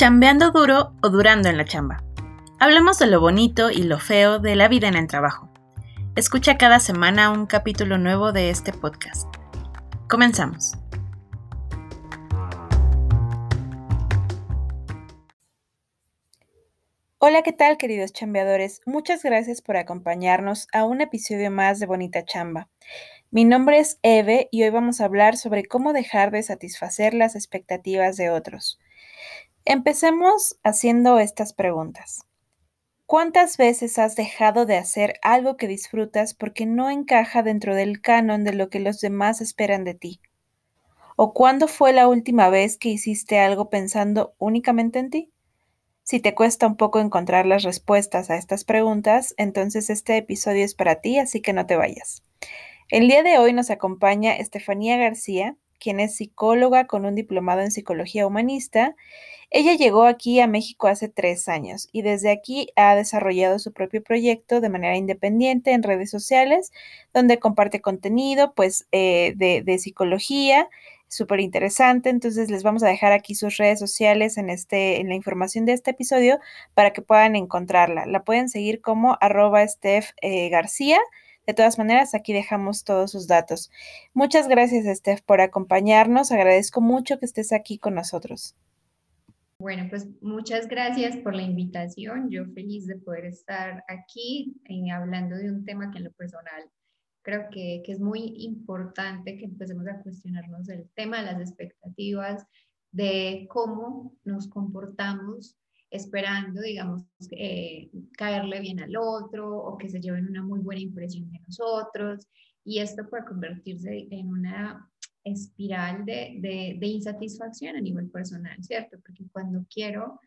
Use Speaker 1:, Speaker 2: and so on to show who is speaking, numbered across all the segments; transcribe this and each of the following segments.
Speaker 1: chambeando duro o durando en la chamba. Hablemos de lo bonito y lo feo de la vida en el trabajo. Escucha cada semana un capítulo nuevo de este podcast. Comenzamos. Hola, ¿qué tal queridos chambeadores? Muchas gracias por acompañarnos a un episodio más de Bonita Chamba. Mi nombre es Eve y hoy vamos a hablar sobre cómo dejar de satisfacer las expectativas de otros. Empecemos haciendo estas preguntas. ¿Cuántas veces has dejado de hacer algo que disfrutas porque no encaja dentro del canon de lo que los demás esperan de ti? ¿O cuándo fue la última vez que hiciste algo pensando únicamente en ti? Si te cuesta un poco encontrar las respuestas a estas preguntas, entonces este episodio es para ti, así que no te vayas. El día de hoy nos acompaña Estefanía García, quien es psicóloga con un diplomado en psicología humanista. Ella llegó aquí a México hace tres años y desde aquí ha desarrollado su propio proyecto de manera independiente en redes sociales, donde comparte contenido pues eh, de, psicología súper interesante. Entonces les vamos a dejar aquí sus redes sociales en, este, en la información de este episodio para que puedan encontrarla. La pueden seguir como arroba Steph eh, García de todas maneras, aquí dejamos todos sus datos. Muchas gracias, Steph, por acompañarnos. Agradezco mucho que estés aquí con nosotros.
Speaker 2: Bueno, pues muchas gracias por la invitación. Yo feliz de poder estar aquí eh, hablando de un tema que en lo personal creo que, que, es muy importante que empecemos a cuestionarnos el tema las expectativas, de cómo nos comportamos esperando, digamos, eh, caerle bien al otro o que se lleven una muy buena impresión de nosotros. Y esto puede convertirse en una espiral de, de, insatisfacción a nivel personal, ¿cierto? Porque cuando quiero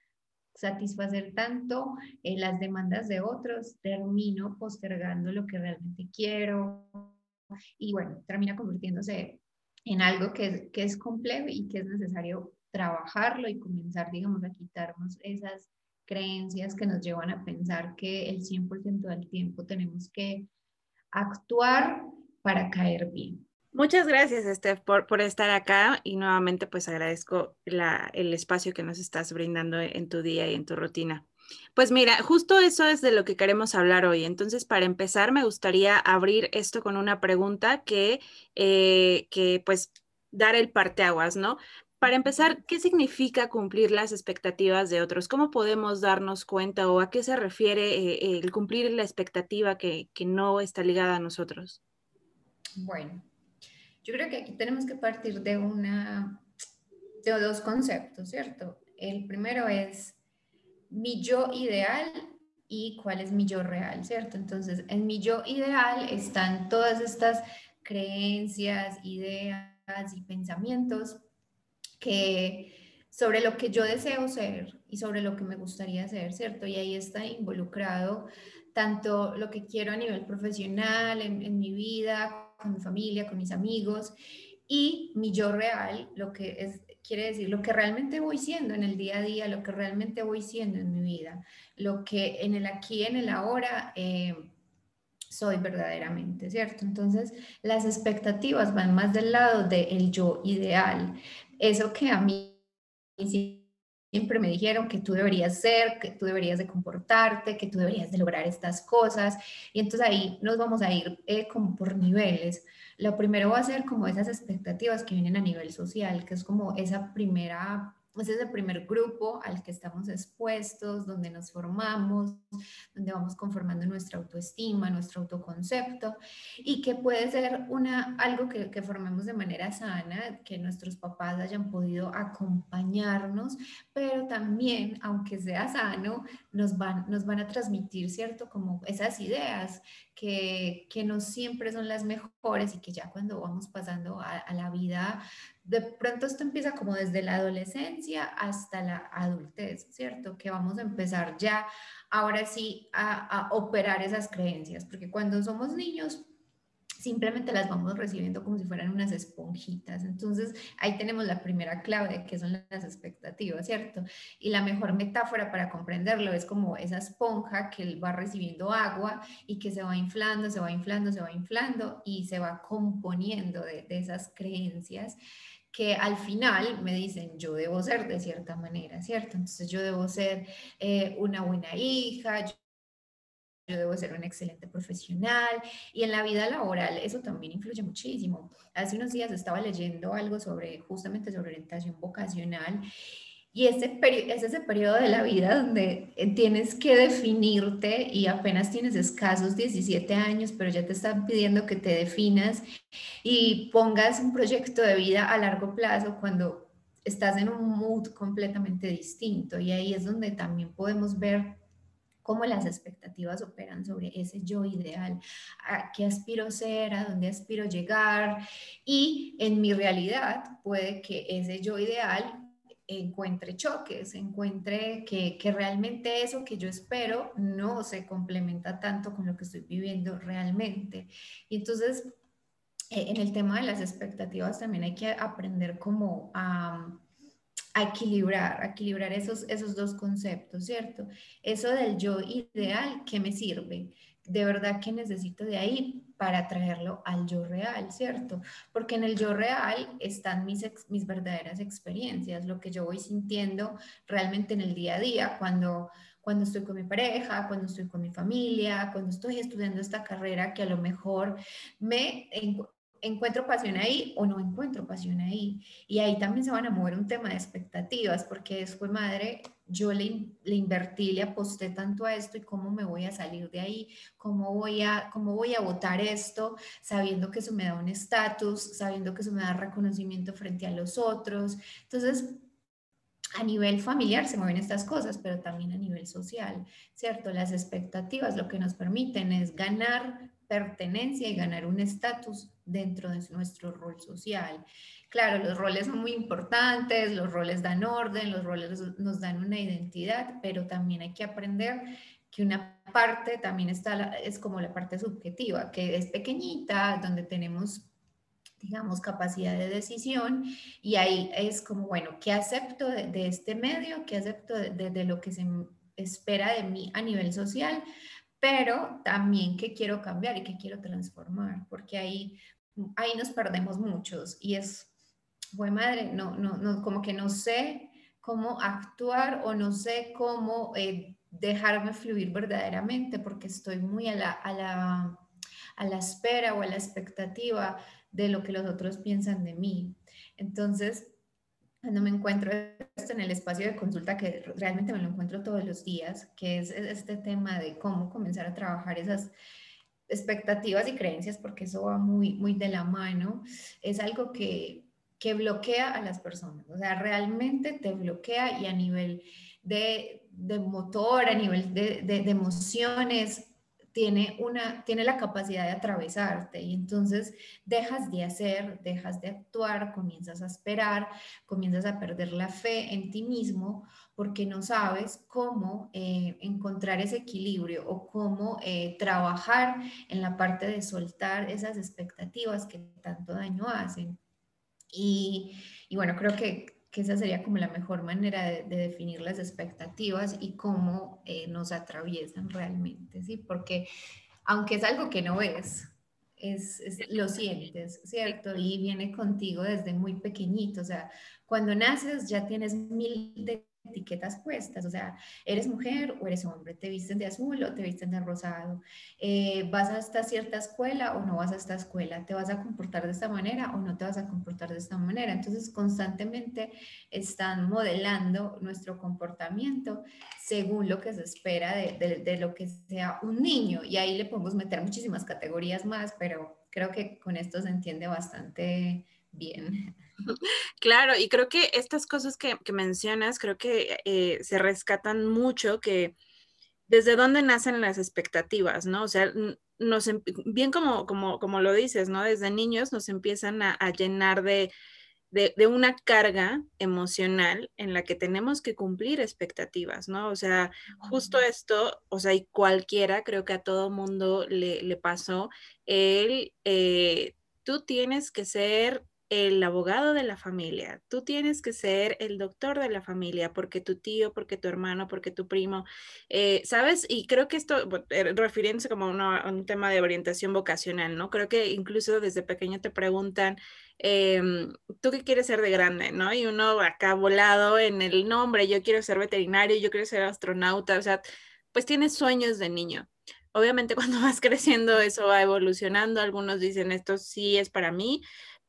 Speaker 2: satisfacer tanto eh, las demandas de otros, termino postergando lo que realmente quiero y bueno, termina convirtiéndose en algo que, que es complejo y que es necesario trabajarlo y comenzar, digamos, a quitarnos esas creencias que nos llevan a pensar que el 100% del tiempo tenemos que actuar para caer bien.
Speaker 1: Muchas gracias, Steph, por, por estar acá y nuevamente pues agradezco la, el espacio que nos estás brindando en tu día y en tu rutina. Pues mira, justo eso es de lo que queremos hablar hoy. Entonces, para empezar, me gustaría abrir esto con una pregunta que, eh, que pues dar el parteaguas, ¿no? Para empezar, ¿qué significa cumplir las expectativas de otros? ¿Cómo podemos darnos cuenta o a qué se refiere eh, el cumplir la expectativa que, que no está ligada a nosotros?
Speaker 2: Bueno, yo creo que aquí tenemos que partir de una de dos conceptos, ¿cierto? El primero es mi yo ideal y cuál es mi yo real, ¿cierto? Entonces, en mi yo ideal están todas estas creencias, ideas y pensamientos que sobre lo que yo deseo ser y sobre lo que me gustaría ser, ¿cierto? Y ahí está involucrado tanto lo que quiero a nivel profesional, en, mi vida, con mi familia, con mis amigos, y mi yo real, lo que es, quiere decir lo que realmente voy siendo en el día a día, lo que realmente voy siendo en mi vida, lo que en el aquí, en el ahora, eh, soy verdaderamente, ¿cierto? Entonces, las expectativas van más del lado del yo ideal, eso que a mí siempre me dijeron que tú deberías ser, que tú deberías de comportarte, que tú deberías de lograr estas cosas. Y entonces ahí nos vamos a ir eh, como por niveles. Lo primero va a ser como esas expectativas que vienen a nivel social, que es como esa primera ese es el primer grupo al que estamos expuestos, donde nos formamos, donde vamos conformando nuestra autoestima, nuestro autoconcepto, y que puede ser una, algo que, que formemos de manera sana, que nuestros papás hayan podido acompañarnos, pero también, aunque sea sano, nos van, nos van a transmitir, ¿cierto? Como esas ideas que, que no siempre son las mejores y que ya cuando vamos pasando a, la vida de pronto esto empieza como desde la adolescencia hasta la adultez, ¿cierto? Que vamos a empezar ya ahora sí a, a, operar esas creencias, porque cuando somos niños simplemente las vamos recibiendo como si fueran unas esponjitas. Entonces ahí tenemos la primera clave qué son las expectativas, ¿cierto? Y la mejor metáfora para comprenderlo es como esa esponja que va recibiendo agua y que se va inflando, se va inflando, se va inflando y se va componiendo de, de esas creencias que al final me dicen, yo debo ser de cierta manera, ¿cierto? Entonces yo debo ser eh, una buena hija, yo, debo ser una excelente profesional y en la vida laboral eso también influye muchísimo. Hace unos días estaba leyendo algo sobre justamente sobre orientación vocacional y ese es ese periodo de la vida donde tienes que definirte y apenas tienes escasos 17 años, pero ya te están pidiendo que te definas y pongas un proyecto de vida a largo plazo cuando estás en un mood completamente distinto. Y ahí es donde también podemos ver cómo las expectativas operan sobre ese yo ideal, a qué aspiro ser, a dónde aspiro llegar. Y en mi realidad puede que ese yo ideal encuentre choques, encuentre que, que, realmente eso que yo espero no se complementa tanto con lo que estoy viviendo realmente. Y entonces, eh, en el tema de las expectativas también hay que aprender como a, a equilibrar, a equilibrar esos, esos dos conceptos, ¿cierto? Eso del yo ideal, ¿qué me sirve? De verdad que necesito de ahí para traerlo al yo real, ¿cierto? Porque en el yo real están mis, mis verdaderas experiencias, lo que yo voy sintiendo realmente en el día a día, cuando, cuando estoy con mi pareja, cuando estoy con mi familia, cuando estoy estudiando esta carrera que a lo mejor me encuentro pasión ahí o no encuentro pasión ahí. Y ahí también se van a mover un tema de expectativas, porque después, madre, yo le, le, invertí, le aposté tanto a esto y cómo me voy a salir de ahí, cómo voy a, cómo voy a votar esto, sabiendo que eso me da un estatus, sabiendo que eso me da reconocimiento frente a los otros. Entonces, a nivel familiar se mueven estas cosas, pero también a nivel social, ¿cierto? Las expectativas lo que nos permiten es ganar pertenencia y ganar un estatus dentro de nuestro rol social. Claro, los roles son muy importantes, los roles dan orden, los roles nos dan una identidad, pero también hay que aprender que una parte también está, es como la parte subjetiva, que es pequeñita, donde tenemos digamos, capacidad de decisión y ahí es como, bueno, ¿qué acepto de, este medio? ¿Qué acepto de, de, lo que se espera de mí a nivel social? Pero también qué quiero cambiar y qué quiero transformar, porque ahí ahí nos perdemos muchos y es, fue madre, no, no, no, como que no sé cómo actuar o no sé cómo eh, dejarme fluir verdaderamente porque estoy muy a la, a, la, a la espera o a la expectativa de lo que los otros piensan de mí. Entonces, cuando me encuentro en el espacio de consulta, que realmente me lo encuentro todos los días, que es este tema de cómo comenzar a trabajar esas expectativas y creencias, porque eso va muy, muy de la mano, es algo que, que bloquea a las personas, o sea, realmente te bloquea y a nivel de, de motor, a nivel de, de emociones, tiene, una, tiene la capacidad de atravesarte y entonces dejas de hacer, dejas de actuar, comienzas a esperar, comienzas a perder la fe en ti mismo porque no sabes cómo eh, encontrar ese equilibrio o cómo eh, trabajar en la parte de soltar esas expectativas que tanto daño hacen. Y, y bueno, creo que que esa sería como la mejor manera de, definir las expectativas y cómo eh, nos atraviesan realmente, ¿sí? Porque aunque es algo que no ves, es, es, lo sientes, ¿cierto? Y viene contigo desde muy pequeñito, o sea, cuando naces ya tienes mil de etiquetas puestas, o sea, eres mujer o eres hombre, te visten de azul o te visten de rosado, eh, vas a esta cierta escuela o no vas a esta escuela, te vas a comportar de esta manera o no te vas a comportar de esta manera. Entonces, constantemente están modelando nuestro comportamiento según lo que se espera de, de lo que sea un niño. Y ahí le podemos meter muchísimas categorías más, pero creo que con esto se entiende bastante bien.
Speaker 1: Claro, y creo que estas cosas que, mencionas, creo que eh, se rescatan mucho, que desde dónde nacen las expectativas, ¿no? O sea, nos, em, bien como, como, como lo dices, ¿no? Desde niños nos empiezan a, llenar de, de, una carga emocional en la que tenemos que cumplir expectativas, ¿no? O sea, justo esto, o sea, y cualquiera, creo que a todo mundo le, le pasó, el, eh, tú tienes que ser el abogado de la familia, tú tienes que ser el doctor de la familia, porque tu tío, porque tu hermano, porque tu primo, eh, ¿sabes? Y creo que esto, eh, refiriéndose como a un tema de orientación vocacional, ¿no? Creo que incluso desde pequeño te preguntan, em, ¿tú qué quieres ser de grande, no? Y uno acá volado en el nombre, yo quiero ser veterinario, yo quiero ser astronauta, o sea, pues tienes sueños de niño obviamente cuando vas creciendo eso va evolucionando, algunos dicen esto sí es para mí,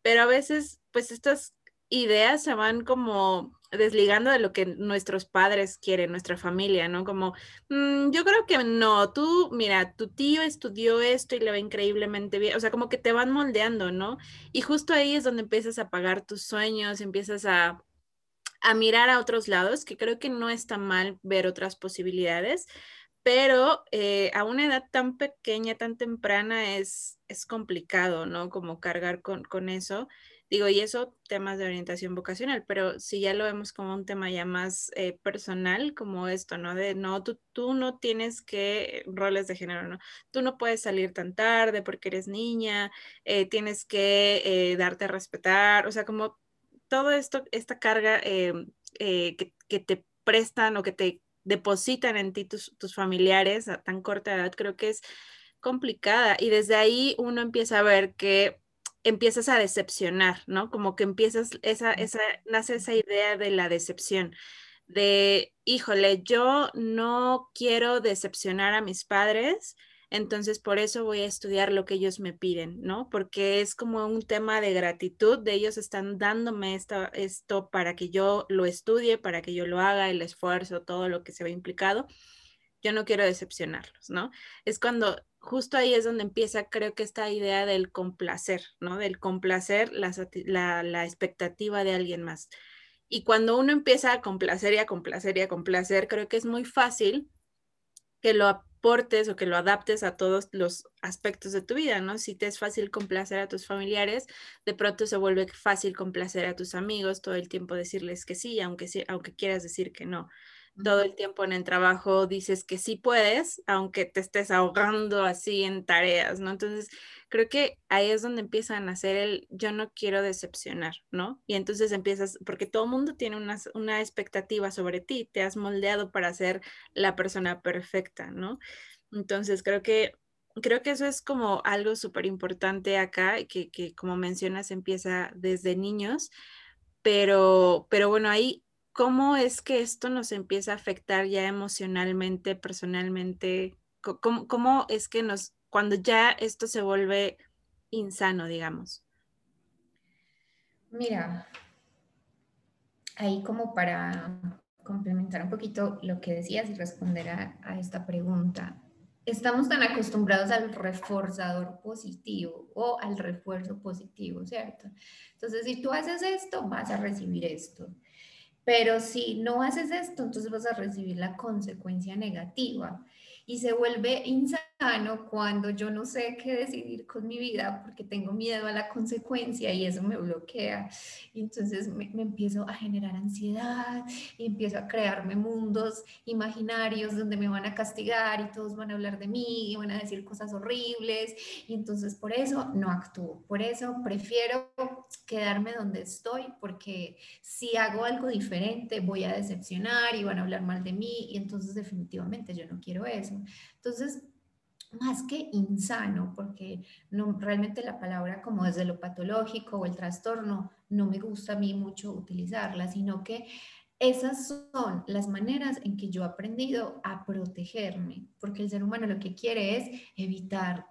Speaker 1: pero a veces pues estas ideas se van como desligando de lo que nuestros padres quieren, nuestra familia, ¿no? Como, mm, yo creo que no, tú, mira, tu tío estudió esto y le va increíblemente bien, o sea, como que te van moldeando, ¿no? Y justo ahí es donde empiezas a pagar tus sueños, empiezas a, a mirar a otros lados, que creo que no está mal ver otras posibilidades, pero eh, a una edad tan pequeña, tan temprana, es, es complicado, ¿no? Como cargar con, con, eso. Digo, y eso, temas de orientación vocacional, pero si ya lo vemos como un tema ya más eh, personal, como esto, ¿no? De, no, tú, tú no tienes que, roles de género, ¿no? Tú no puedes salir tan tarde porque eres niña, eh, tienes que darte a respetar, o sea, como todo esto, esta carga que, que te prestan o que te depositan en ti tus, familiares a tan corta edad, creo que es complicada. Y desde ahí uno empieza a ver que empiezas a decepcionar, ¿no? Como que empiezas, esa, esa, nace esa idea de la decepción, de, híjole, yo no quiero decepcionar a mis padres, entonces, por eso voy a estudiar lo que ellos me piden, ¿no? Porque es como un tema de gratitud, de ellos están dándome esto, esto para que yo lo estudie, para que yo lo haga, el esfuerzo, todo lo que se ve implicado. Yo no quiero decepcionarlos, ¿no? Es cuando justo ahí es donde empieza, creo que esta idea del complacer, ¿no? Del complacer la, la, expectativa de alguien más. Y cuando uno empieza a complacer y a complacer y a complacer, creo que es muy fácil que lo o que lo adaptes a todos los aspectos de tu vida, ¿no? Si te es fácil complacer a tus familiares, de pronto se vuelve fácil complacer a tus amigos, todo el tiempo decirles que sí, aunque, aunque quieras decir que no todo el tiempo en el trabajo dices que sí puedes, aunque te estés ahogando así en tareas, ¿no? Entonces, creo que ahí es donde empieza a nacer el yo no quiero decepcionar, ¿no? Y entonces empiezas, porque todo el mundo tiene una, una expectativa sobre ti, te has moldeado para ser la persona perfecta, ¿no? Entonces, creo que creo que eso es como algo súper importante acá, que, que como mencionas empieza desde niños, pero, pero bueno, ahí ¿cómo es que esto nos empieza a afectar ya emocionalmente, personalmente? ¿Cómo, es que nos, cuando ya esto se vuelve insano, digamos?
Speaker 2: Mira, ahí como para complementar un poquito lo que decías y responder a, esta pregunta. Estamos tan acostumbrados al reforzador positivo o al refuerzo positivo, ¿cierto? Entonces, si tú haces esto, vas a recibir esto. Pero si no haces esto, entonces vas a recibir la consecuencia negativa y se vuelve insano cuando yo no sé qué decidir con mi vida porque tengo miedo a la consecuencia y eso me bloquea. Y entonces me, empiezo a generar ansiedad y empiezo a crearme mundos imaginarios donde me van a castigar y todos van a hablar de mí y van a decir cosas horribles. Y entonces por eso no actúo, por eso prefiero quedarme donde estoy porque si hago algo diferente voy a decepcionar y van a hablar mal de mí y entonces definitivamente yo no quiero eso. Entonces, más que insano, porque no, realmente la palabra como desde lo patológico o el trastorno no me gusta a mí mucho utilizarla, sino que esas son las maneras en que yo he aprendido a protegerme, porque el ser humano lo que quiere es evitar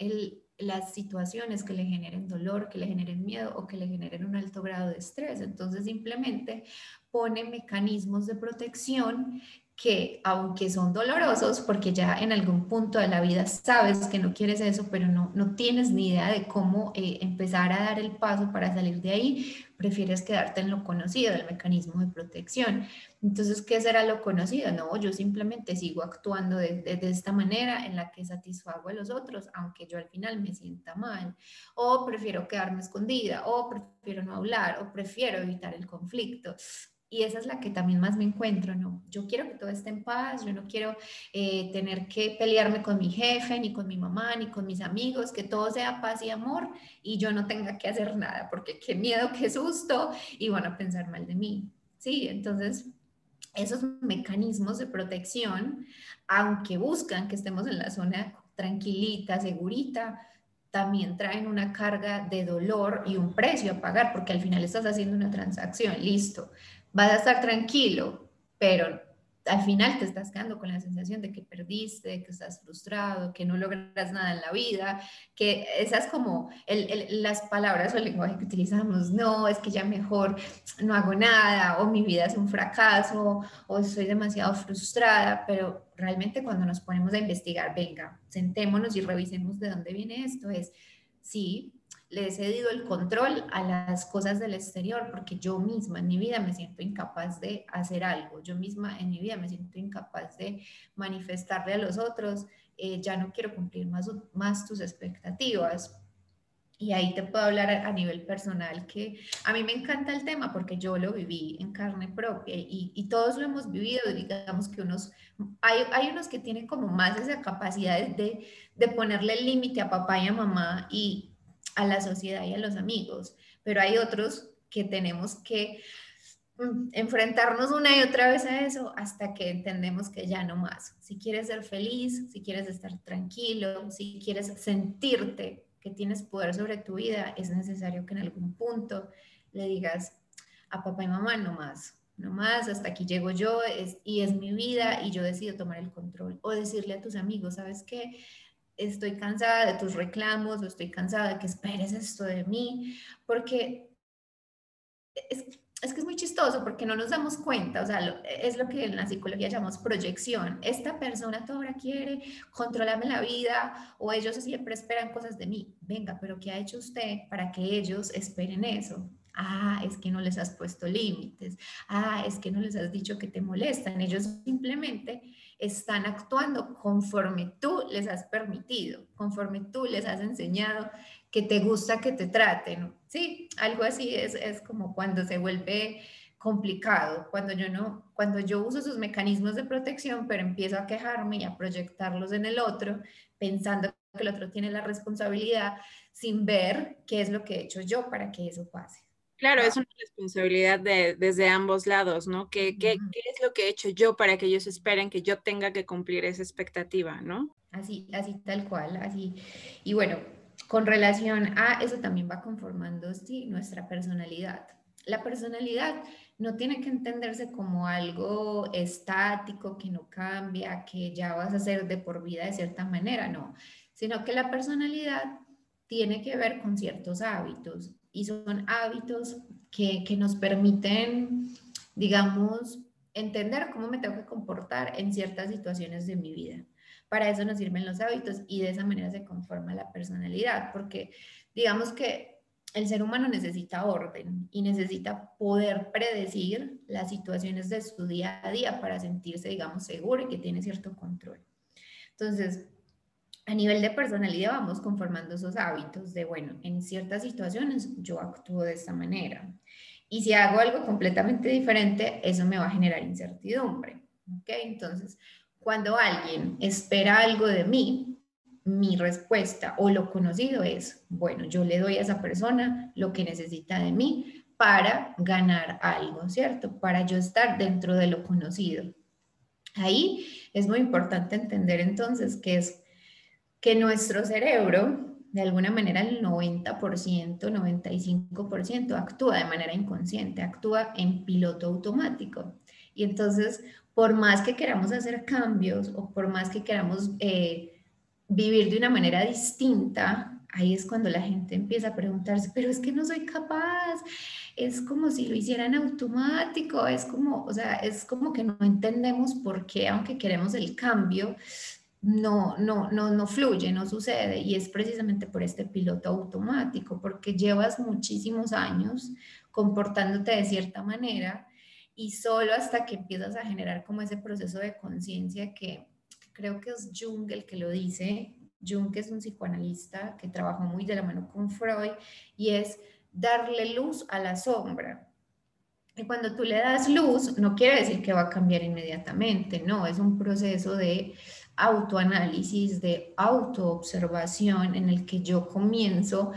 Speaker 2: las situaciones que le generen dolor, que le generen miedo o que le generen un alto grado de estrés. Entonces simplemente pone mecanismos de protección que aunque son dolorosos, porque ya en algún punto de la vida sabes que no quieres eso, pero no, no tienes ni idea de cómo eh, empezar a dar el paso para salir de ahí, prefieres quedarte en lo conocido, el mecanismo de protección. Entonces, ¿qué será lo conocido? No, yo simplemente sigo actuando de, de, de esta manera en la que satisfago a los otros, aunque yo al final me sienta mal, o prefiero quedarme escondida, o prefiero no hablar, o prefiero evitar el conflicto y esa es la que también más me encuentro, ¿no? Yo quiero que todo esté en paz, yo no quiero eh, tener que pelearme con mi jefe, ni con mi mamá, ni con mis amigos, que todo sea paz y amor y yo no tenga que hacer nada, porque qué miedo, qué susto, y van a pensar mal de mí. Sí, entonces esos mecanismos de protección, aunque buscan que estemos en la zona tranquilita, segurita, también traen una carga de dolor y un precio a pagar, porque al final estás haciendo una transacción, listo vas a estar tranquilo, pero al final te estás quedando con la sensación de que perdiste, que estás frustrado, que no logras nada en la vida, que esas como las palabras o el lenguaje que utilizamos, no, es que ya mejor no hago nada, o mi vida es un fracaso, o estoy demasiado frustrada, pero realmente cuando nos ponemos a investigar, venga, sentémonos y revisemos de dónde viene esto, es, sí, le he cedido el control a las cosas del exterior porque yo misma en mi vida me siento incapaz de hacer algo, yo misma en mi vida me siento incapaz de manifestarle a los otros, eh, ya no quiero cumplir más, más tus expectativas. Y ahí te puedo hablar a, nivel personal que a mí me encanta el tema porque yo lo viví en carne propia y, y todos lo hemos vivido, digamos que unos, hay, hay unos que tienen como más esa capacidad de, de ponerle límite a papá y a mamá y, a la sociedad y a los amigos, pero hay otros que tenemos que mm, enfrentarnos una y otra vez a eso hasta que entendemos que ya no más. Si quieres ser feliz, si quieres estar tranquilo, si quieres sentirte que tienes poder sobre tu vida, es necesario que en algún punto le digas a papá y mamá no más, no más, hasta aquí llego yo y es mi vida y yo decido tomar el control. O decirle a tus amigos, ¿sabes qué? Estoy cansada de tus reclamos o estoy cansada de que esperes esto de mí, porque es, que es muy chistoso porque no nos damos cuenta, o sea, es lo que en la psicología llamamos proyección. Esta persona toda quiere controlarme la vida o ellos siempre esperan cosas de mí. Venga, pero ¿qué ha hecho usted para que ellos esperen eso? Ah, es que no les has puesto límites. Ah, es que no les has dicho que te molestan. Ellos simplemente están actuando conforme tú les has permitido, conforme tú les has enseñado que te gusta que te traten. Sí, algo así es, es como cuando se vuelve complicado, cuando yo no, cuando yo uso sus mecanismos de protección, pero empiezo a quejarme y a proyectarlos en el otro, pensando que el otro tiene la responsabilidad sin ver qué es lo que he hecho yo para que eso pase.
Speaker 1: Claro, es una responsabilidad de, desde ambos lados, ¿no? ¿Qué, qué, ¿Qué, es lo que he hecho yo para que ellos esperen que yo tenga que cumplir esa expectativa, ¿no?
Speaker 2: Así, así tal cual, así. Y bueno, con relación a eso también va conformando, sí, nuestra personalidad. La personalidad no tiene que entenderse como algo estático, que no cambia, que ya vas a ser de por vida de cierta manera, no, sino que la personalidad tiene que ver con ciertos hábitos y son hábitos que, que nos permiten, digamos, entender cómo me tengo que comportar en ciertas situaciones de mi vida. Para eso nos sirven los hábitos y de esa manera se conforma la personalidad, porque digamos que el ser humano necesita orden y necesita poder predecir las situaciones de su día a día para sentirse, digamos, seguro y que tiene cierto control. Entonces, a nivel de personalidad vamos conformando esos hábitos de, bueno, en ciertas situaciones yo actúo de esta manera. Y si hago algo completamente diferente, eso me va a generar incertidumbre. ¿Ok? Entonces, cuando alguien espera algo de mí, mi respuesta o lo conocido es, bueno, yo le doy a esa persona lo que necesita de mí para ganar algo, ¿cierto? Para yo estar dentro de lo conocido. Ahí es muy importante entender entonces que es que nuestro cerebro, de alguna manera el 90%, 95% actúa de manera inconsciente, actúa en piloto automático. Y entonces, por más que queramos hacer cambios o por más que queramos eh, vivir de una manera distinta, ahí es cuando la gente empieza a preguntarse, pero es que no soy capaz, es como si lo hicieran automático, es como, o sea, es como que no entendemos por qué, aunque queremos el cambio, no, no, no, no fluye, no sucede. Y es precisamente por este piloto automático, porque llevas muchísimos años comportándote de cierta manera y solo hasta que empiezas a generar como ese proceso de conciencia que creo que es Jung el que lo dice. Jung es un psicoanalista que trabajó muy de la mano con Freud y es darle luz a la sombra. Y cuando tú le das luz, no quiere decir que va a cambiar inmediatamente, no, es un proceso de autoanálisis, de autoobservación en el que yo comienzo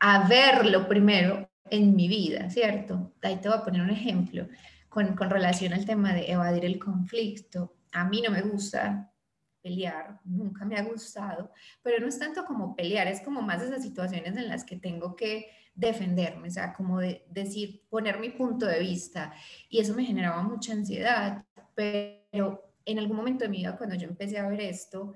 Speaker 2: a ver lo primero en mi vida, ¿cierto? Ahí te voy a poner un ejemplo con, con relación al tema de evadir el conflicto. A mí no me gusta pelear, nunca me ha gustado, pero no es tanto como pelear, es como más esas situaciones en las que tengo que defenderme, o sea, como de decir, poner mi punto de vista. Y eso me generaba mucha ansiedad, pero en algún momento de mi vida, cuando yo empecé a ver esto,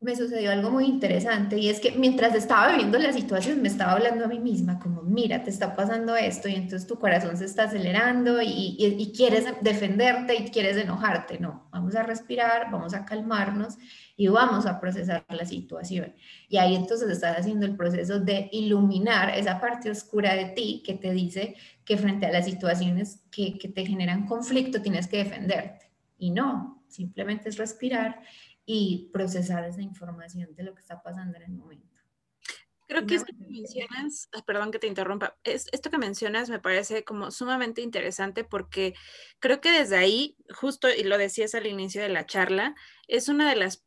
Speaker 2: me sucedió algo muy interesante y es que mientras estaba viviendo la situación me estaba hablando a mí misma como, mira, te está pasando esto y entonces tu corazón se está acelerando y, quieres defenderte y quieres enojarte. No, vamos a respirar, vamos a calmarnos y vamos a procesar la situación. Y ahí entonces estás haciendo el proceso de iluminar esa parte oscura de ti que te dice que frente a las situaciones que, que te generan conflicto tienes que defenderte. Y no, simplemente es respirar y procesar esa información de lo que está pasando en el momento.
Speaker 1: Creo que esto que mencionas, perdón que te interrumpa, es, esto que mencionas me parece como sumamente interesante porque creo que desde ahí, justo, y lo decías al inicio de la charla, es una de las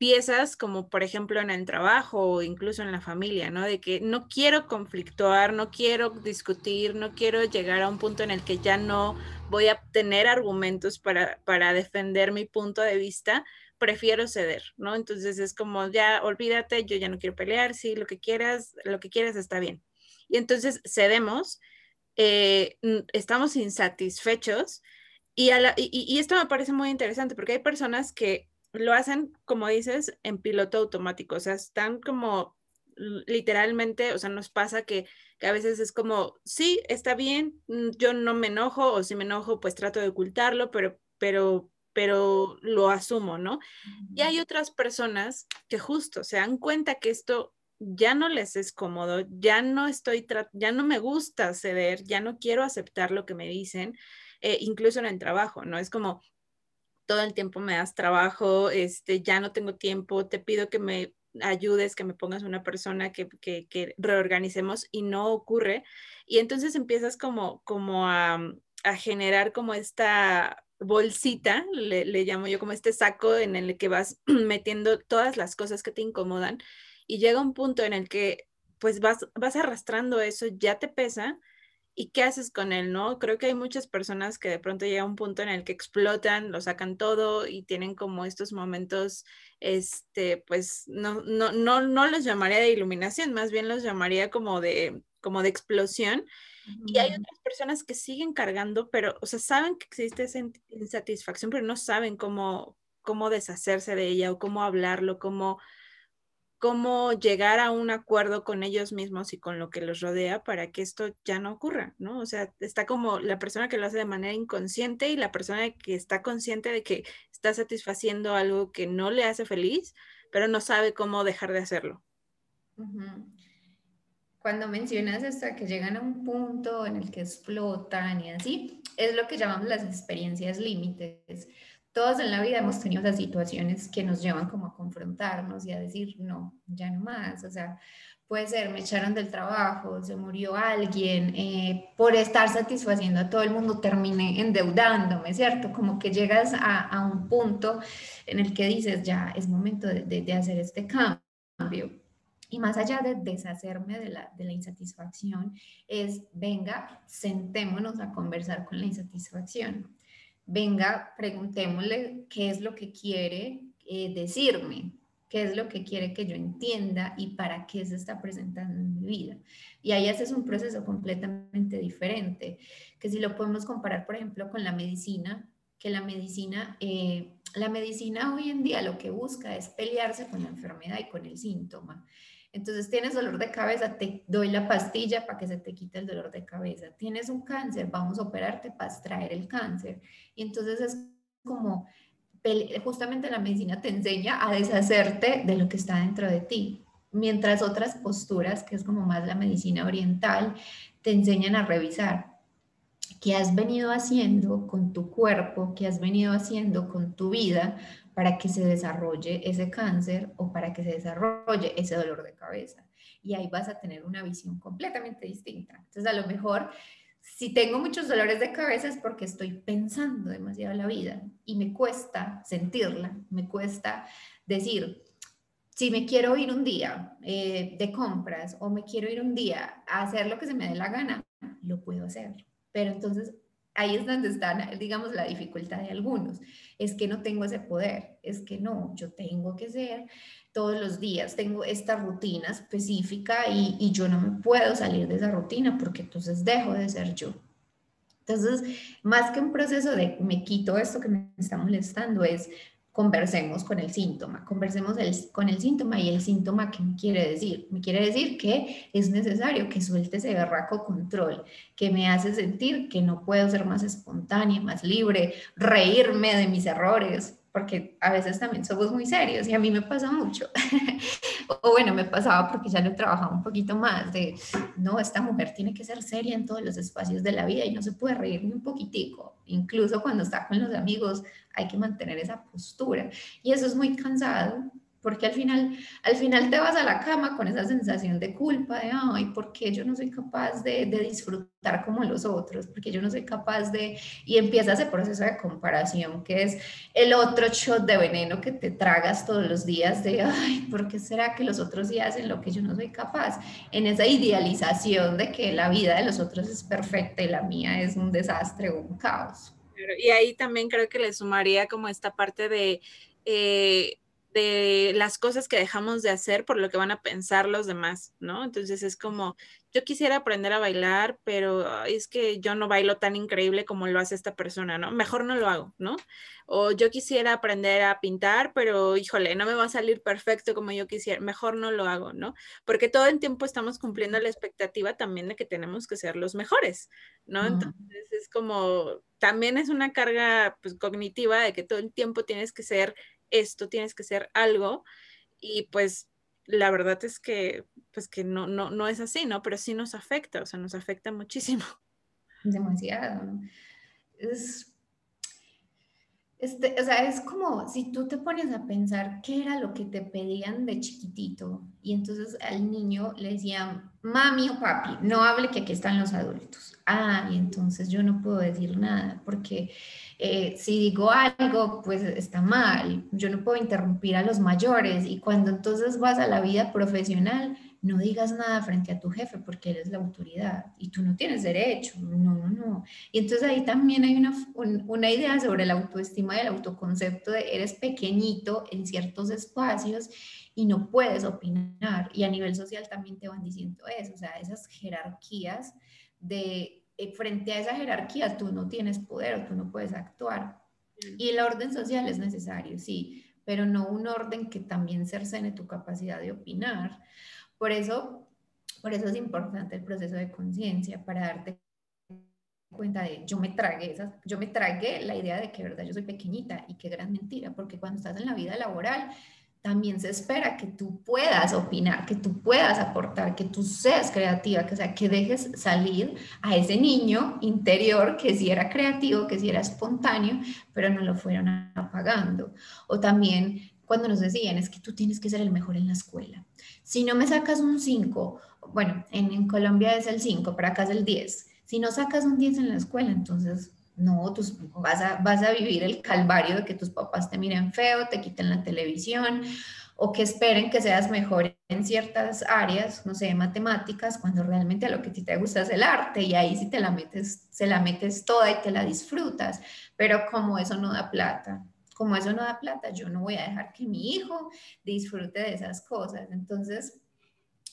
Speaker 1: piezas como por ejemplo en el trabajo o incluso en la familia, ¿no? De que no quiero conflictuar, no quiero discutir, no quiero llegar a un punto en el que ya no voy a tener argumentos para, para defender mi punto de vista, prefiero ceder, ¿no? Entonces es como, ya, olvídate, yo ya no quiero pelear, sí, lo que quieras, lo que quieras está bien. Y entonces cedemos, eh, estamos insatisfechos y, y, esto me parece muy interesante porque hay personas que lo hacen, como dices, en piloto automático, o sea, están como literalmente, o sea, nos pasa que, que, a veces es como, sí, está bien, yo no me enojo, o si me enojo, pues trato de ocultarlo, pero, pero pero lo asumo, ¿no? Y hay otras personas que justo se dan cuenta que esto ya no les es cómodo, ya no estoy, ya no me gusta ceder, ya no quiero aceptar lo que me dicen, eh, incluso en el trabajo, ¿no? Es como todo el tiempo me das trabajo, este, ya no tengo tiempo, te pido que me ayudes, que me pongas una persona que, que, reorganicemos y no ocurre. Y entonces empiezas como, como a, a generar como esta bolsita, le, llamo yo como este saco en el que vas metiendo todas las cosas que te incomodan y llega un punto en el que pues vas, vas arrastrando eso, ya te pesa y qué haces con él, ¿no? Creo que hay muchas personas que de pronto llega un punto en el que explotan, lo sacan todo y tienen como estos momentos, este, pues no, no, no, no los llamaría de iluminación, más bien los llamaría como de, como de explosión y hay otras personas que siguen cargando, pero, o sea, saben que existe esa insatisfacción, pero no saben cómo, cómo deshacerse de ella o cómo hablarlo, cómo, cómo llegar a un acuerdo con ellos mismos y con lo que los rodea para que esto ya no ocurra, ¿no? O sea, está como la persona que lo hace de manera inconsciente y la persona que está consciente de que está satisfaciendo algo que no le hace feliz, pero no sabe cómo dejar de hacerlo
Speaker 2: cuando mencionas hasta que llegan a un punto en el que explotan y así, es lo que llamamos las experiencias límites. Todos en la vida hemos tenido esas situaciones que nos llevan como a confrontarnos y a decir, no, ya no más. O sea, puede ser, me echaron del trabajo, se murió alguien, eh, por estar satisfaciendo a todo el mundo terminé endeudándome, ¿cierto? Como que llegas a, a un punto en el que dices, ya es momento de, de, de hacer este cambio. Y más allá de deshacerme de la, de la insatisfacción, es, venga, sentémonos a conversar con la insatisfacción. Venga, preguntémosle qué es lo que quiere eh, decirme, qué es lo que quiere que yo entienda y para qué se está presentando en mi vida. Y ahí haces un proceso completamente diferente, que si lo podemos comparar, por ejemplo, con la medicina, que la medicina, eh, la medicina hoy en día lo que busca es pelearse con la enfermedad y con el síntoma. Entonces, tienes dolor de cabeza, te doy la pastilla para que se te quite el dolor de cabeza. Tienes un cáncer, vamos a operarte para extraer el cáncer. Y entonces es como, justamente la medicina te enseña a deshacerte de lo que está dentro de ti. Mientras otras posturas, que es como más la medicina oriental, te enseñan a revisar qué has venido haciendo con tu cuerpo, qué has venido haciendo con tu vida para que se desarrolle ese cáncer o para que se desarrolle ese dolor de cabeza. Y ahí vas a tener una visión completamente distinta. Entonces, a lo mejor Si tengo muchos dolores de cabeza es porque estoy pensando demasiado la vida y me cuesta sentirla, me cuesta decir, si me quiero ir un día eh, de compras o me quiero ir un día a hacer lo que se me dé la gana, lo puedo hacer. Pero entonces ahí es donde está, digamos, la dificultad de algunos. Es que no tengo ese poder, es que no, yo tengo que ser todos los días, tengo esta rutina específica y, yo no me puedo salir de esa rutina porque entonces dejo de ser yo. Entonces, más que un proceso de me quito esto que me está molestando, es conversemos con el síntoma, conversemos con el síntoma y el síntoma que me quiere decir. Me quiere decir que es necesario que suelte ese berraco control, que me hace sentir que no puedo ser más espontánea, más libre, reírme de mis errores, porque a veces también somos muy serios y a mí me pasa mucho. o bueno, me pasaba porque ya lo he trabajado un poquito más de, no, esta mujer tiene que ser seria en todos los espacios de la vida y no se puede reír ni un poquitico. Incluso cuando está con los amigos hay que mantener esa postura. Y eso es muy cansado porque al final, al final te vas a la cama con esa sensación de culpa, de, ay, ¿por qué yo no soy capaz de, de, disfrutar como los otros? Porque yo no soy capaz de... Y empieza ese proceso de comparación, que es el otro shot de veneno que te tragas todos los días de, ay, ¿por qué será que los otros días hacen lo que yo no soy capaz? En esa idealización de que la vida de los otros es perfecta y la mía es un desastre o un caos.
Speaker 1: Y ahí también creo que le sumaría como esta parte de... Eh, de las cosas que dejamos de hacer por lo que van a pensar los demás, ¿no? Entonces es como, yo quisiera aprender a bailar, pero es que yo no bailo tan increíble como lo hace esta persona, ¿no? Mejor no lo hago, ¿no? O yo quisiera aprender a pintar, pero híjole, no me va a salir perfecto como yo quisiera, mejor no lo hago, ¿no? Porque todo el tiempo estamos cumpliendo la expectativa también de que tenemos que ser los mejores, ¿no? Entonces es como, también es una carga pues, cognitiva de que todo el tiempo tienes que ser esto, tienes que ser algo y pues la verdad es que pues que no, no, no es así, ¿no? Pero sí nos afecta, o sea, nos afecta muchísimo.
Speaker 2: Demasiado. Es, este, o sea, es como si tú te pones a pensar qué era lo que te pedían de chiquitito y entonces al niño le decían, mami o papi, no hable que aquí están los adultos. Ah, y entonces yo no puedo decir nada porque eh, si digo algo, pues está mal, yo no puedo interrumpir a los mayores y cuando entonces vas a la vida profesional, no digas nada frente a tu jefe porque eres la autoridad y tú no tienes derecho, no, no, no. Y entonces ahí también hay una, una idea sobre la autoestima y el autoconcepto de eres pequeñito en ciertos espacios y no puedes opinar. Y a nivel social también te van diciendo eso, o sea, esas jerarquías de eh, frente a esa jerarquía tú no tienes poder tú no puedes actuar. Y el orden social es necesario, sí, pero no un orden que también cercene tu capacidad de opinar. Por eso, por eso es importante el proceso de conciencia, para darte cuenta de yo me tragué esas, yo me tragué la idea de que verdad yo soy pequeñita y qué gran mentira, porque cuando estás en la vida laboral también se espera que tú puedas opinar, que tú puedas aportar, que tú seas creativa, que, sea, que dejes salir a ese niño interior que sí era creativo, que sí era espontáneo, pero no lo fueron apagando. O también cuando nos decían, es que tú tienes que ser el mejor en la escuela. Si no me sacas un 5, bueno, en, en Colombia es el 5, pero acá es el 10. Si no sacas un 10 en la escuela, entonces no, tú vas a, vas a vivir el calvario de que tus papás te miren feo, te quiten la televisión o que esperen que seas mejor en ciertas áreas, no sé, matemáticas, cuando realmente a lo que a ti te gusta es el arte y ahí sí te la metes, se la metes toda y te la disfrutas, pero como eso no da plata, como eso no da plata, yo no voy a dejar que mi hijo disfrute de esas cosas. Entonces,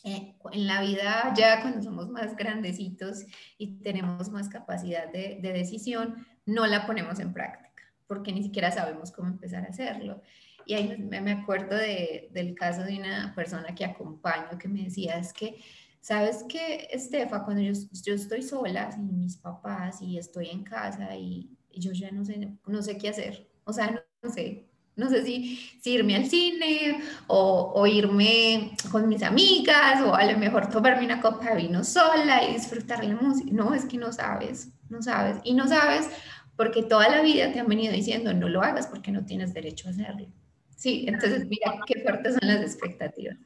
Speaker 2: en la vida ya cuando somos más grandecitos y tenemos más capacidad de, decisión, no la ponemos en práctica, porque ni siquiera sabemos cómo empezar a hacerlo. Y ahí me acuerdo del caso de una persona que acompaño que me decía, es que, ¿sabes qué, Estefa? Cuando yo, yo estoy sola, sin mis papás, y estoy en casa y, yo ya no sé, no sé qué hacer, o sea, no sé, no sé si, irme al cine o, irme con mis amigas o a lo mejor tomarme una copa de vino sola y disfrutar la música. No, es que no sabes, no sabes. Y no sabes porque toda la vida te han venido diciendo no lo hagas porque no tienes derecho a hacerlo. Sí, entonces mira qué fuertes son las expectativas.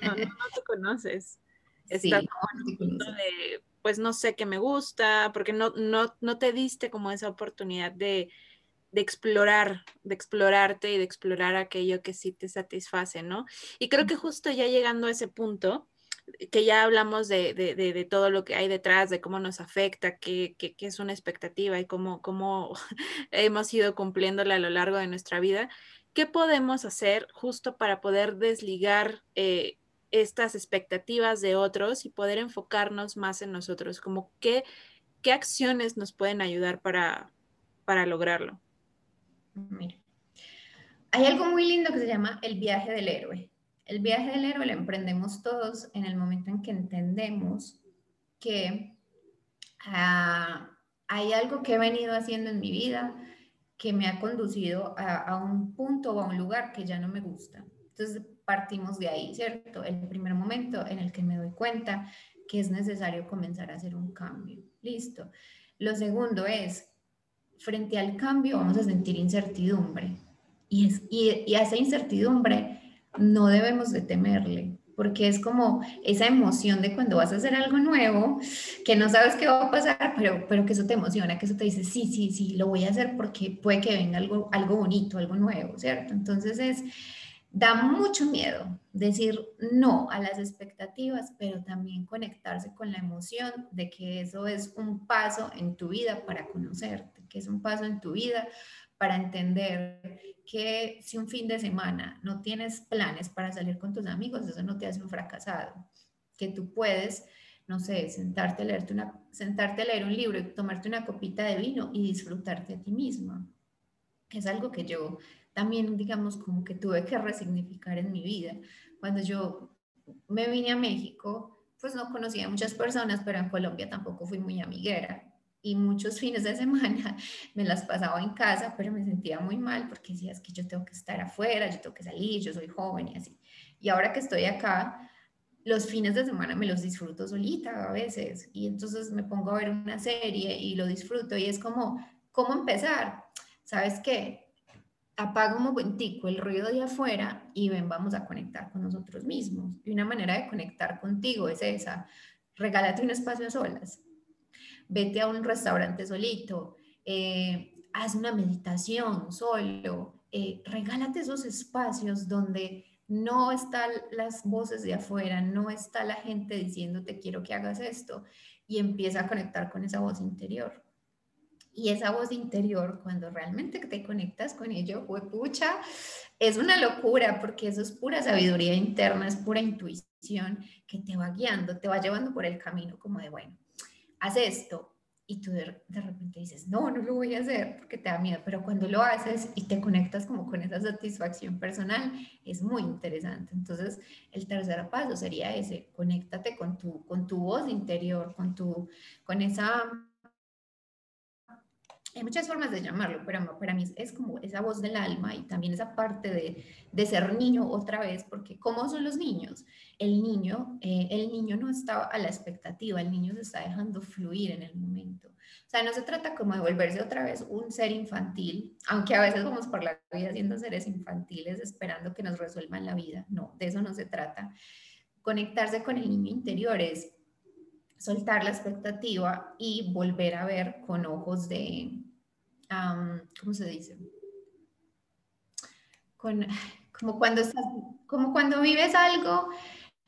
Speaker 1: No, no, te conoces. Estás sí, no, de pues no sé qué me gusta, porque no, no, no te diste como esa oportunidad de, de explorar, de explorarte y de explorar aquello que sí te satisface, ¿no? Y creo que justo ya llegando a ese punto, que ya hablamos de, de, de, todo lo que hay detrás, de cómo nos afecta, qué, qué, qué es una expectativa y cómo, cómo hemos ido cumpliéndola a lo largo de nuestra vida, ¿qué podemos hacer justo para poder desligar eh, estas expectativas de otros y poder enfocarnos más en nosotros? Como qué, qué acciones nos pueden ayudar para, para lograrlo.
Speaker 2: Mira, hay algo muy lindo que se llama el viaje del héroe. El viaje del héroe lo emprendemos todos en el momento en que entendemos que ah, hay algo que he venido haciendo en mi vida que me ha conducido a, a, un punto o a un lugar que ya no me gusta. Entonces partimos de ahí, ¿cierto? El primer momento en el que me doy cuenta que es necesario comenzar a hacer un cambio. Listo. Lo segundo es, frente al cambio vamos a sentir incertidumbre. Y, es, y, y a esa incertidumbre no debemos de temerle, porque es como esa emoción de cuando vas a hacer algo nuevo, que no sabes qué va a pasar, pero, pero que eso te emociona, que eso te dice, sí, sí, sí, lo voy a hacer porque puede que venga algo, algo bonito, algo nuevo, ¿cierto? Entonces es, da mucho miedo decir no a las expectativas, pero también conectarse con la emoción de que eso es un paso en tu vida para conocerte, que es un paso en tu vida para entender que si un fin de semana no tienes planes para salir con tus amigos, eso no te hace un fracasado, que tú puedes, no sé, sentarte a, leerte una, sentarte a leer un libro tomarte una copita de vino y disfrutarte a ti misma, es algo que yo también, digamos, como que tuve que resignificar en mi vida. Cuando yo me vine a México, pues no conocía a muchas personas, pero en Colombia tampoco fui muy amiguera y muchos fines de semana me las pasaba en casa, pero me sentía muy mal porque decía, es que yo tengo que estar afuera, yo tengo que salir, yo soy joven y así. Y ahora que estoy acá, los fines de semana me los disfruto solita a veces y entonces me pongo a ver una serie y lo disfruto y es como, ¿cómo empezar? ¿Sabes qué? Apaga un momentico el ruido de afuera y ven, vamos a conectar con nosotros mismos. Y una manera de conectar contigo es esa, regálate un espacio a solas vete a un restaurante solito, eh, haz una meditación solo, eh, regálate esos espacios donde no están las voces de afuera, no está la gente diciéndote quiero que hagas esto y empieza a conectar con esa voz interior. Y esa voz interior, cuando realmente te conectas con ello, pucha, es una locura porque eso es pura sabiduría interna, es pura intuición que te va guiando, te va llevando por el camino como de, bueno, haz esto. Y tú de, repente dices, no, no lo voy a hacer porque te da miedo, pero cuando lo haces y te conectas como con esa satisfacción personal, es muy interesante. Entonces, el tercer paso sería ese, conéctate con tu, con tu voz interior, con, tu, con esa hay muchas formas de llamarlo, pero para mí es como esa voz del alma y también esa parte de, de ser niño otra vez, porque ¿cómo son los niños? El niño, eh, el niño no está a la expectativa, el niño se está dejando fluir en el momento. O sea, no se trata como de volverse otra vez un ser infantil, aunque a veces vamos por la vida siendo seres infantiles esperando que nos resuelvan la vida. No, de eso no se trata. Conectarse con el niño interior es soltar la expectativa y volver a ver con ojos de, ¿cómo se dice? Con, como, cuando estás, como cuando vives algo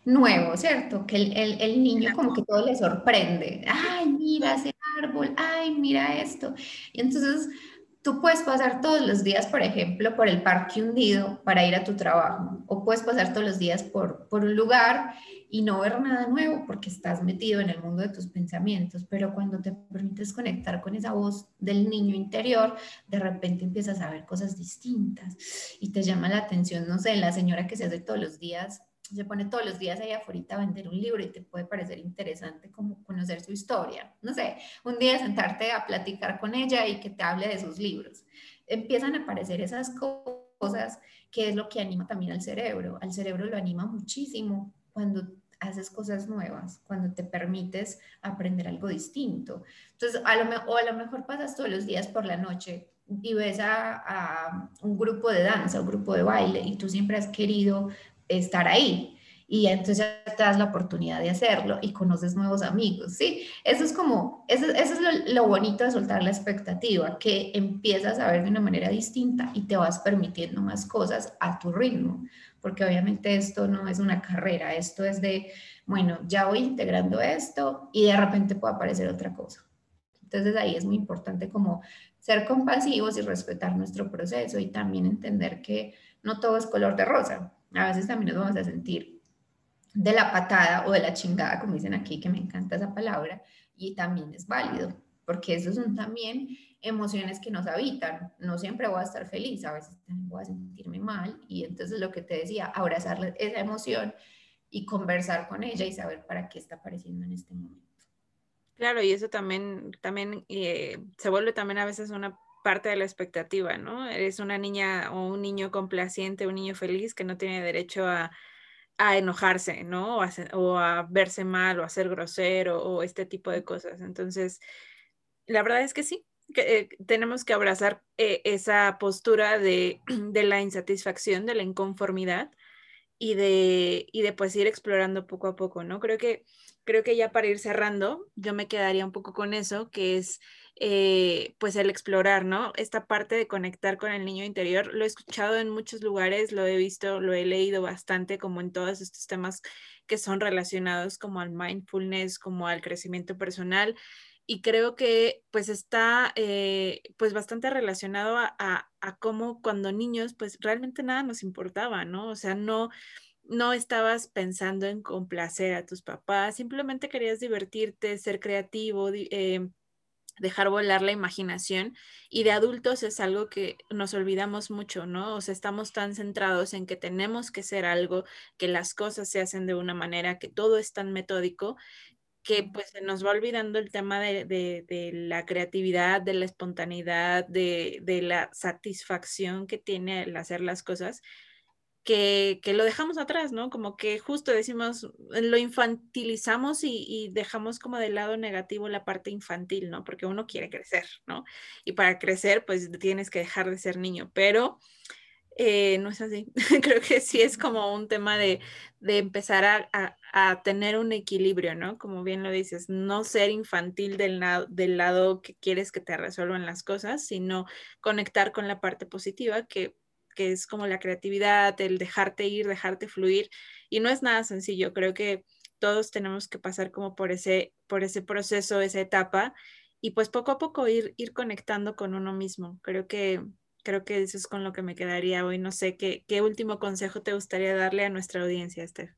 Speaker 2: nuevo, ¿cierto? Que el, el, niño como que todo le sorprende. Ay, mira ese árbol, ay, mira esto. Y entonces tú puedes pasar todos los días, por ejemplo, por el parque hundido para ir a tu trabajo, o puedes pasar todos los días por, por un lugar y no ver nada nuevo porque estás metido en el mundo de tus pensamientos, pero cuando te permites conectar con esa voz del niño interior, de repente empiezas a ver cosas distintas y te llama la atención, no sé, la señora que se hace todos los días se pone todos los días ahí afuera a vender un libro y te puede parecer interesante como conocer su historia. No sé, un día sentarte a platicar con ella y que te hable de sus libros. Empiezan a aparecer esas cosas que es lo que anima también al cerebro. Al cerebro lo anima muchísimo cuando haces cosas nuevas, cuando te permites aprender algo distinto. Entonces, a lo, o a lo mejor pasas todos los días por la noche y ves a, a, un grupo de danza, un grupo de baile y tú siempre has querido estar ahí. y entonces te das la oportunidad de hacerlo y conoces nuevos amigos, ¿sí? Eso es como, eso, eso es lo, lo, bonito de soltar la expectativa, que empiezas a ver de una manera distinta y te vas permitiendo más cosas a tu ritmo, porque obviamente esto no es una carrera, esto es de, bueno, ya voy integrando esto y de repente puede aparecer otra cosa. Entonces ahí es muy importante como ser compasivos y respetar nuestro proceso y también entender que no todo es color de rosa. A veces también nos vamos a sentir de la patada o de la chingada, como dicen aquí, que me encanta esa palabra, y también es válido, porque esos son también emociones que nos habitan. No siempre voy a estar feliz, a veces también voy a sentirme mal, y entonces lo que te decía, abrazar esa emoción y conversar con ella y saber para qué está apareciendo en este momento.
Speaker 1: Claro, y eso también, también eh, se vuelve también a veces una parte de la expectativa, ¿no? Eres una niña o un niño complaciente, un niño feliz que no tiene derecho a, a enojarse, ¿no? O a, o a, verse mal o a ser grosero o este tipo de cosas. Entonces, la verdad es que sí, que, eh, tenemos que abrazar eh, esa postura de, de, la insatisfacción, de la inconformidad y de, y de pues ir explorando poco a poco, ¿no? Creo que creo que ya para ir cerrando, yo me quedaría un poco con eso, que es eh, pues el explorar, ¿no? Esta parte de conectar con el niño interior. Lo he escuchado en muchos lugares, lo he visto, lo he leído bastante, como en todos estos temas que son relacionados como al mindfulness, como al crecimiento personal. Y creo que pues está eh, pues bastante relacionado a, a, cómo cuando niños pues realmente nada nos importaba, ¿no? O sea, no, no estabas pensando en complacer a tus papás, simplemente querías divertirte, ser creativo, eh, dejar volar la imaginación. Y de adultos es algo que nos olvidamos mucho, ¿no? O sea, estamos tan centrados en que tenemos que ser algo, que las cosas se hacen de una manera, que todo es tan metódico que pues se nos va olvidando el tema de, de, la creatividad, de la espontaneidad, de, de, la satisfacción que tiene el hacer las cosas que, lo dejamos atrás, ¿no? Como que justo decimos, lo infantilizamos y, dejamos como de lado negativo la parte infantil, ¿no? Porque uno quiere crecer, ¿no? Y para crecer, pues tienes que dejar de ser niño, pero eh, no es así. Creo que sí es como un tema de, empezar a, a, tener un equilibrio, ¿no? Como bien lo dices, no ser infantil del, del lado que quieres que te resuelvan las cosas, sino conectar con la parte positiva que que es como la creatividad, el dejarte ir, dejarte fluir. Y no es nada sencillo, creo que todos tenemos que pasar como por ese, por ese proceso, esa etapa, y pues poco a poco ir, ir conectando con uno mismo. Creo que, creo que eso es con lo que me quedaría hoy. No sé, ¿qué, qué último consejo te gustaría darle a nuestra audiencia, Esther?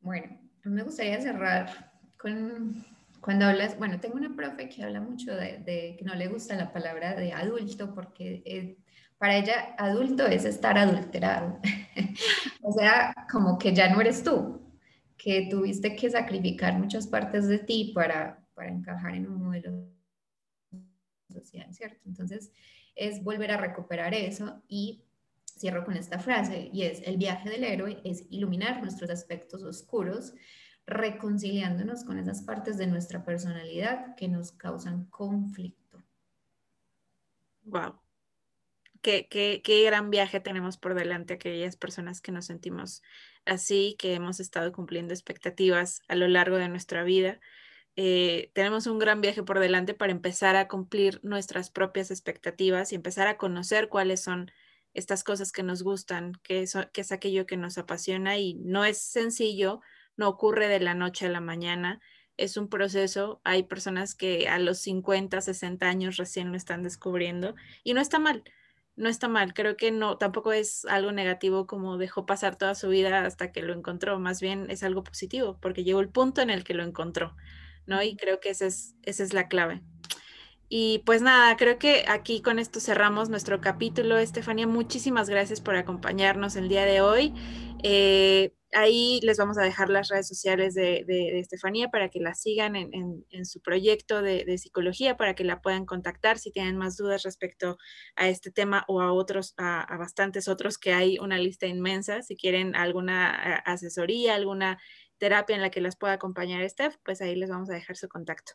Speaker 2: Bueno, me gustaría cerrar con cuando hablas, bueno, tengo una profe que habla mucho de, de, que no le gusta la palabra de adulto porque eh, para ella, adulto es estar adulterado. o sea, como que ya no eres tú, que tuviste que sacrificar muchas partes de ti para, para encajar en un modelo social, ¿cierto? Entonces, es volver a recuperar eso y cierro con esta frase y es, el viaje del héroe es iluminar nuestros aspectos oscuros, reconciliándonos con esas partes de nuestra personalidad que nos causan conflicto.
Speaker 1: Wow qué, gran viaje tenemos por delante aquellas personas que nos sentimos así, que hemos estado cumpliendo expectativas a lo largo de nuestra vida. Eh, tenemos un gran viaje por delante para empezar a cumplir nuestras propias expectativas y empezar a conocer cuáles son estas cosas que nos gustan, qué es, qué es aquello que nos apasiona y no es sencillo, no ocurre de la noche a la mañana, es un proceso. Hay personas que a los 50, 60 años recién lo están descubriendo y no está mal no está mal, creo que no, tampoco es algo negativo como dejó pasar toda su vida hasta que lo encontró, más bien es algo positivo, porque llegó el punto en el que lo encontró, ¿no? Y creo que esa es, esa es la clave. Y pues nada, creo que aquí con esto cerramos nuestro capítulo. Estefanía, muchísimas gracias por acompañarnos el día de hoy. Eh, ahí les vamos a dejar las redes sociales de, Estefanía para que la sigan en, su proyecto de, psicología, para que la puedan contactar si tienen más dudas respecto a este tema o a otros, a, bastantes otros que hay una lista inmensa. Si quieren alguna asesoría, alguna terapia en la que las pueda acompañar Steph, pues ahí les vamos a dejar su contacto.